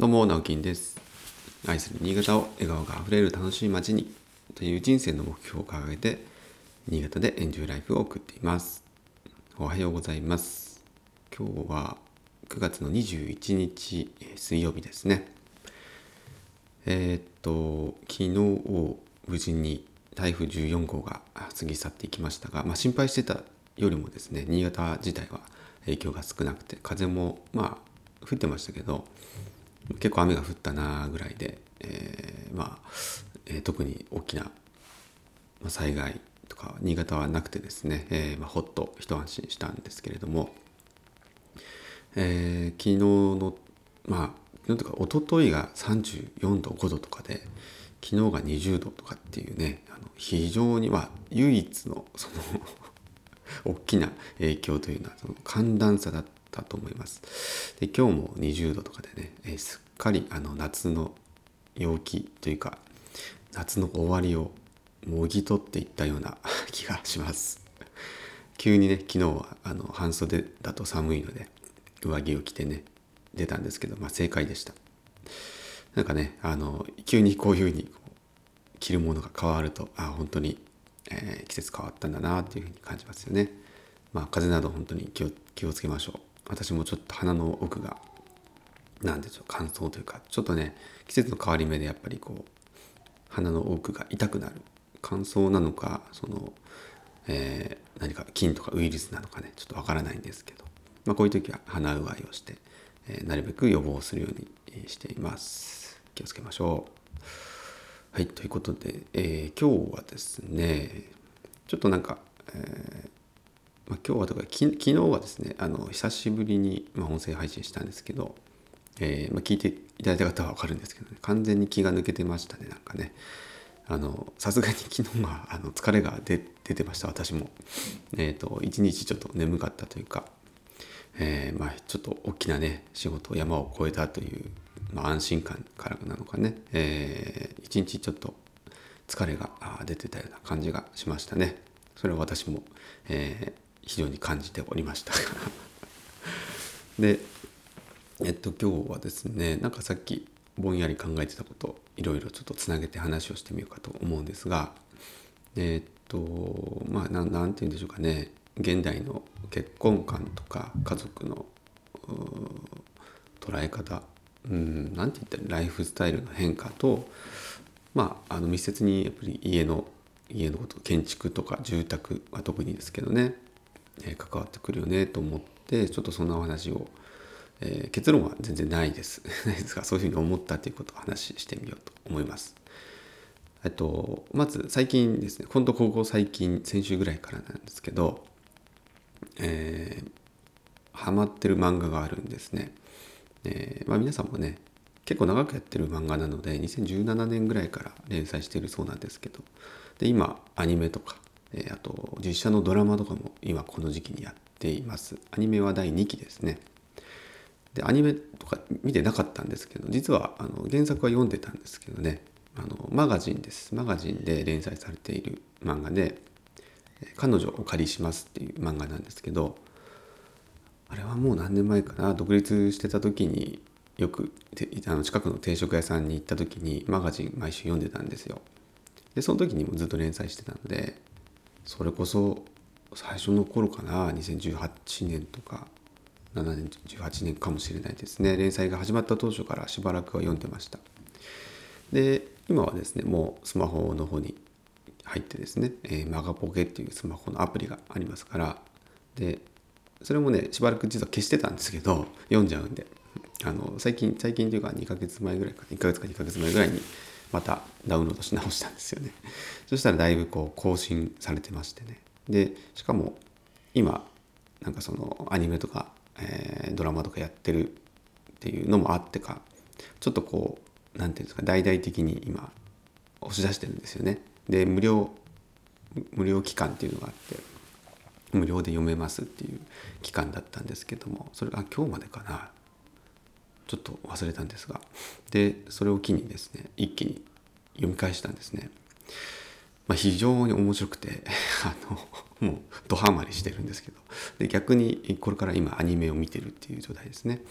どうも、直樹です。愛する新潟を笑顔があふれる楽しい街にという人生の目標を掲げて、新潟でエンジョイライフを送っています。おはようございます。今日は9月の21日え水曜日ですね。えーっと、昨日無事に台風14号が過ぎ去っていきましたが、まあ、心配してたよりもですね、新潟自体は影響が少なくて、風もまあ降ってましたけど、結構雨が降ったなぐらいで、えーまあ、えー特に大きな災害とか新潟はなくてですね、えーまあ、ほっと一安心したんですけれども、えー昨日のまあ昨日というか一昨日が34度5度とかで昨日が20度とかっていうねあの非常にまあ唯一のその 大きな影響というのはその寒暖差だったと思います。で今日も20度とかでね、えすっかりあの夏の陽気というか夏の終わりをもぎ取っていったような 気がします。急にね昨日はあの半袖だと寒いので上着を着てね出たんですけど、まあ、正解でした。なんかねあの急にこういうふうに着るものが変わるとあ本当に、えー季節変わったんだなっていうふうに感じますよね。まあ風邪など本当に気を気をつけましょう。私もちょっと鼻の奥がなんでしょう乾燥というかちょっとね季節の変わり目でやっぱりこう鼻の奥が痛くなる。乾燥なのかその、えー何か菌とかウイルスなのかねちょっとわからないんですけど、まあ、こういう時は鼻うがいをして、えーなるべく予防するようにしています。気をつけましょう。はいということで、えー今日はですねちょっとなんか、えまあ、今日はとかき昨日はですねあの久しぶりに、まあ、音声配信したんですけど、えーまあ、聞いていただいた方は分かるんですけどね完全に気が抜けてましたねなんかね。あのさすがに昨日はあの疲れが出てました私も。えっ、と一日ちょっと眠かったというか、えーまあちょっと大きなね仕事山を越えたという、まあ、安心感からなのかね、えー一日ちょっと疲れが出てたような感じがしましたね。それは私も、え非常に感じておりました。でえっと今日はですねなんかさっきぼんやり考えてたこといろいろちょっとつなげて話をしてみようかと思うんですがえっとまあなんなんて言うんでしょうかね。現代の結婚観とか家族の捉え方うんなんて言ったらライフスタイルの変化とまああの密接にやっぱり家の家のこと建築とか住宅は特にですけどね、え関わってくるよねと思ってちょっとそんなお話を、えー結論は全然ないです ないですがそういうふうに思ったということを話してみようと思います。えっとまず最近ですね今度ここ最近先週ぐらいからなんですけどえーハマってる漫画があるんですね。えーまあ、皆さんもね結構長くやってる漫画なので2017年ぐらいから連載しているそうなんですけどで今アニメとか、えーあと実写のドラマとかも今この時期にやっています。アニメは第2期ですね。でアニメとか見てなかったんですけど実はあの原作は読んでたんですけどね。あのマガジンです。マガジンで連載されている漫画で「彼女をお借りします」っていう漫画なんですけどあれはもう何年前かな。独立してた時によくあの近くの定食屋さんに行った時にマガジン毎週読んでたんですよ。でその時にもずっと連載してたのでそれこそ最初の頃かな2018年とか7年18年かもしれないですね。連載が始まった当初からしばらくは読んでました。で今はですねもうスマホの方に入ってですね、えーマガポケっていうスマホのアプリがありますからでそれもねしばらく実は消してたんですけど読んじゃうんであの最近最近というか2ヶ月前ぐらいか1ヶ月か2ヶ月前ぐらいにまたダウンロードし直したんですよね。そしたらだいぶこう更新されてましてね。でしかも今なんかそのアニメとか、えードラマとかやってるっていうのもあってかちょっとこうなんていうんですか大々的に今押し出してるんですよね。で無料無料期間っていうのがあって無料で読めますっていう期間だったんですけどもそれが今日までかな。ちょっと忘れたんですが。でそれを機にですね一気に読み返したんですね、まあ、非常に面白くて あのもうドハマりしてるんですけど。で逆にこれから今アニメを見てるっていう状態ですね。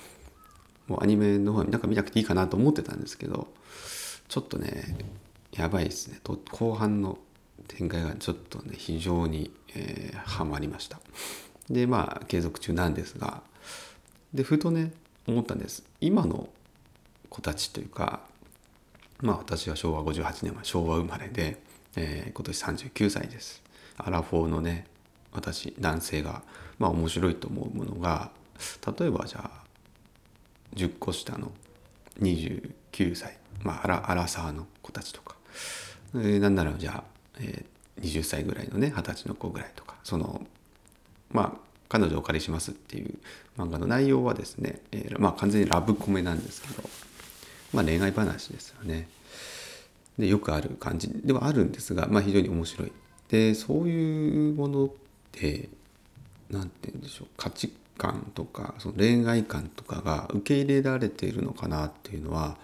もうアニメの方になんか見なくていいかなと思ってたんですけどちょっとねやばいですね。と後半の展開がちょっとね非常に、えー、ハマりました。でまあ継続中なんですが。でふとね思ったんです。今の子たちというかまあ私は昭和58年は昭和生まれで、えー、今年39歳です。アラフォーのね私男性がまあ面白いと思うものが例えばじゃあ10個下の29歳まあアラアラサーの子たちとか、えー、なんならじゃあ、えー、20歳ぐらいのね二十歳の子ぐらいとかそのまあ彼女をお借りしますっていう漫画の内容はですね、えー、まあ完全にラブコメなんですけど、まあ恋愛話ですよね。で、よくある感じではあるんですが、まあ非常に面白い。で、そういうものって、何て言うんでしょう、価値観とか、その恋愛観とかが受け入れられているのかなっていうのは、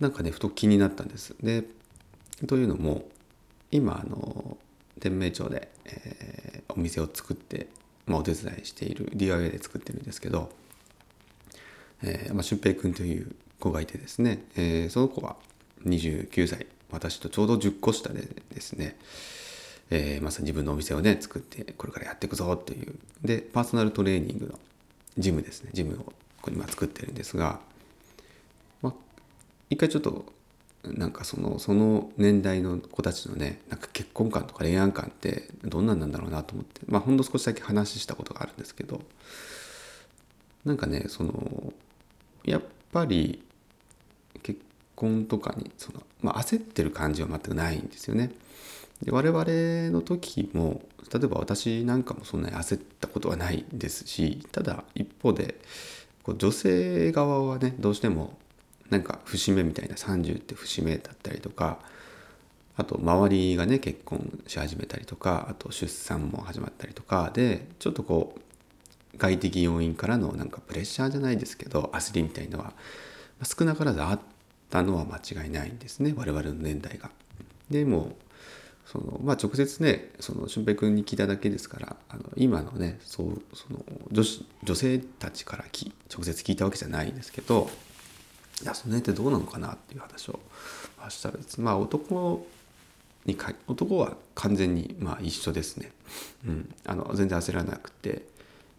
なんかね、ふと気になったんです。で、というのも、今、あの、天明町で、えー、お店を作ってまあ、お手伝いしている DIY で作ってるんですけど、えーまあ、俊平君という子がいてですね、えー、その子は29歳私とちょうど10個下でですね、えー、まさに自分のお店をね作ってこれからやっていくぞっていうでパーソナルトレーニングのジムですねジムをここに今作ってるんですが、まあ、一回ちょっとなんかそのその年代の子たちのねなんか結婚観とか恋愛観ってどんなんなんだろうなと思ってまあほんと少しだけ話したことがあるんですけどなんかねそのやっぱり結婚とかにその、まあ、焦ってる感じは全くないんですよね。で我々の時も例えば私なんかもそんなに焦ったことはないですしただ一方でこう女性側はねどうしてもなんか節目みたいな30って節目だったりとかあと周りがね結婚し始めたりとかあと出産も始まったりとかでちょっとこう外的要因からのなんかプレッシャーじゃないですけど焦りみたいのは少なからずあったのは間違いないんですね我々の年代が。でもそのまあ直接ねその俊平君に聞いただけですからあの今のねそうその女子女性たちから直接聞いたわけじゃないんですけどいやその辺ってどうなのかなっていう話をしたらまあ男にか男は完全にまあ一緒ですね、うん、あの全然焦らなくて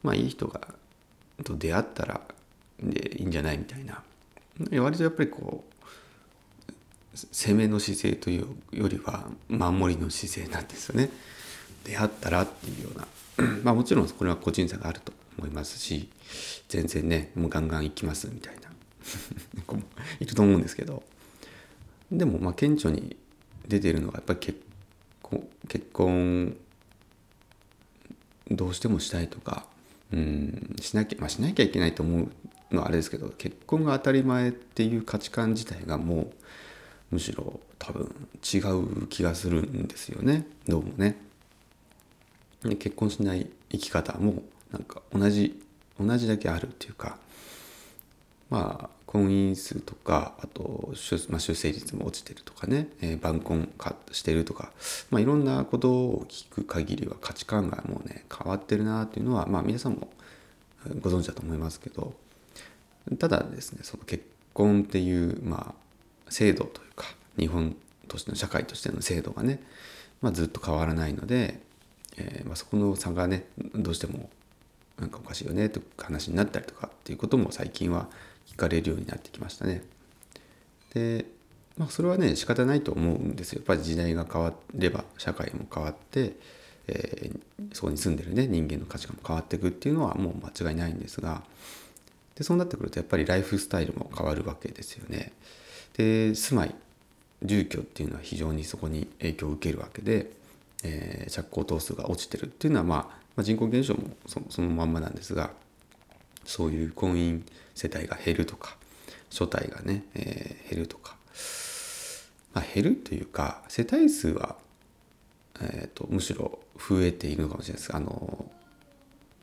まあいい人がと出会ったらでいいんじゃないみたいな。割とやっぱりこう攻めの姿勢というよりは守りの姿勢なんですよね。出会ったらっていうような。まあもちろんこれは個人差があると思いますし全然ねもうガンガン行きますみたいな。子 もいると思うんですけどでもまあ顕著に出てるのがやっぱり結婚結婚どうしてもしたいとかうんしなきゃまあしなきゃいけないと思うのはあれですけど結婚が当たり前っていう価値観自体がもうむしろ多分違う気がするんですよねどうもね。結婚しない生き方もなんか同じ同じだけあるっていうかまあ婚姻数とかあと出,、まあ、出生率も落ちてるとかね、えー、晩婚化してるとか、まあ、いろんなことを聞く限りは価値観がもうね変わってるなっていうのは、まあ、皆さんもご存知だと思いますけどただですねその結婚っていう、まあ、制度というか日本としての社会としての制度がね、まあ、ずっと変わらないので、えーまあ、そこの差がねどうしてもなんかおかしいよねとか話になったりとかっていうことも最近は聞かれるようになってきましたね。でまあそれはね仕方ないと思うんですよ。やっぱり時代が変われば社会も変わって、えー、そこに住んでるね人間の価値観も変わっていくっていうのはもう間違いないんですがでそうなってくるとやっぱりライフスタイルも変わるわけですよね。で住まい住居っていうのは非常にそこに影響を受けるわけで、えー、着工頭数が落ちてるっていうのは、まあ、まあ人口減少もそのまんまなんですがそういう婚姻世帯が減るとか所帯がね、えー、減るとか、まあ、減るというか世帯数は、えーと、むしろ増えているのかもしれないです。あの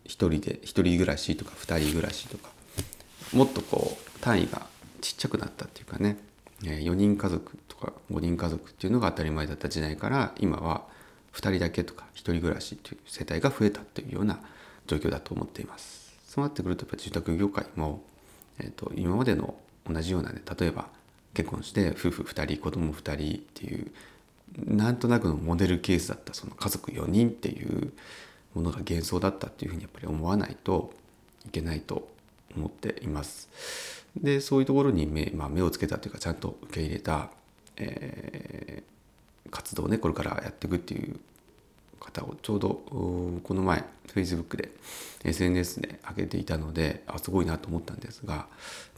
1人で1人暮らしとか2人暮らしとか。もっとこう単位がちっちゃくなったっていうかね、えー、4人家族とか5人家族っていうのが当たり前だった時代から今は2人だけとか1人暮らしという世帯が増えたというような状況だと思っています。そうなってくるとやっぱ住宅業界もえーと、今までの同じようなね例えば結婚して夫婦2人子供2人っていうなんとなくのモデルケースだったその家族4人っていうものが幻想だったっていうふうにやっぱり思わないといけないと思っています。でそういうところに目,、まあ、目をつけたというかちゃんと受け入れた、えー、活動をねこれからやっていくっていう方をちょうどこの前 Facebook で SNS で上げていたのであすごいなと思ったんですが、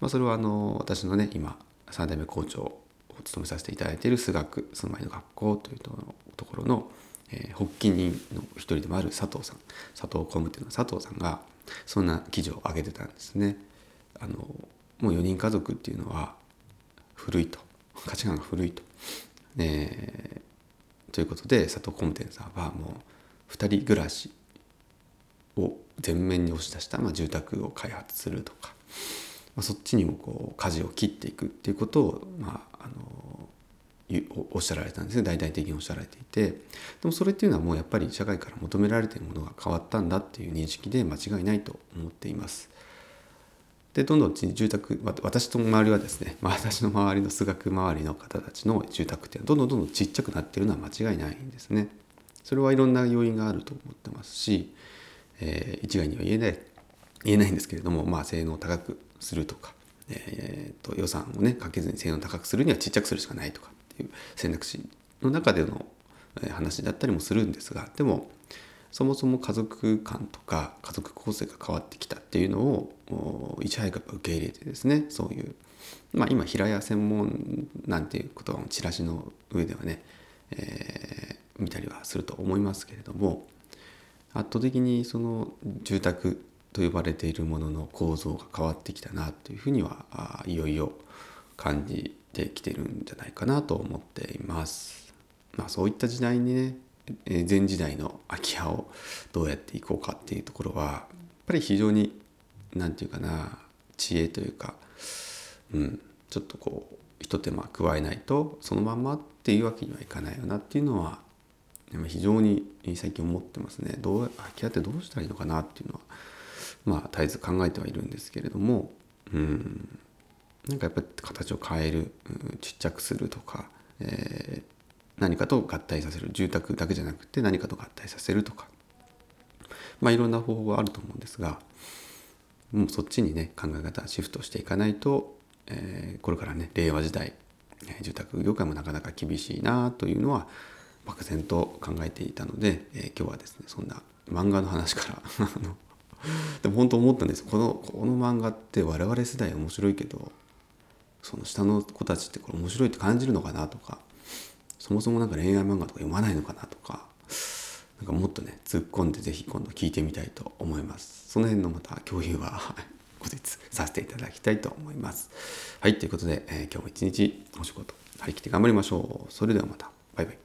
まあ、それはあの私のね今3代目校長を務めさせていただいている数学住まいの学校というところの、えー、発起人の一人でもある佐藤さん佐藤工務店のは佐藤さんがそんな記事を上げてたんですね。あのもう4人家族っていうのは古いと価値観が古いと。えー、ということで佐藤工務店さんはもう2人暮らしを前面に押し出した、まあ、住宅を開発するとか、まあ、そっちにもこう舵を切っていくっていうことを、まあ、あのおっしゃられたんですね大々的におっしゃられていてでもそれっていうのはもうやっぱり社会から求められているものが変わったんだっていう認識で間違いないと思っています。でどんどん住宅私の周りはですね、私の周りの数学周りの方たちの住宅ってどんどんどんどんちっちゃくなってるのは間違いないんですね。それはいろんな要因があると思ってますし、えー、一概には言えない言えないんですけれども、まあ、性能を高くするとか、えーと、予算をねかけずに性能を高くするにはちっちゃくするしかないとかっていう選択肢の中での話だったりもするんですがでもそもそも家族観とか家族構成が変わってきたっていうのをいち早く受け入れてですねそういう、まあ、今平屋専門なんていうことはチラシの上ではね、えー、見たりはすると思いますけれども圧倒的にその住宅と呼ばれているものの構造が変わってきたなというふうにはいよいよ感じてきてるんじゃないかなと思っています。まあ、そういった時代にね前時代の空き家をどうやっていこうかっていうところはやっぱり非常に何て言うかな知恵というか、うん、ちょっとこう一手間加えないとそのまんまっていうわけにはいかないよなっていうのは非常に最近思ってますね。どう空き家ってどうしたらいいのかなっていうのはまあ絶えず考えてはいるんですけれどもうんなんかやっぱり形を変える、うん、ちっちゃくするとか、えー、何かと合体させる。住宅だけじゃなくて何かと合体させるとか。まあいろんな方法があると思うんですがもうそっちにね考え方シフトしていかないと、えー、これからね令和時代住宅業界もなかなか厳しいなというのは漠然と考えていたので、えー、今日はですねそんな漫画の話から でも本当思ったんです。このこの漫画って我々世代面白いけどその下の子たちってこれ面白いって感じるのかなとかそもそもなんか恋愛漫画とか読まないのかなとかなんかもっとね突っ込んで是非今度聞いてみたいと思います。その辺のまた共有は 後日させていただきたいと思います。はいということで、えー、今日も一日お仕事張り切って頑張りましょう。それではまた。バイバイ。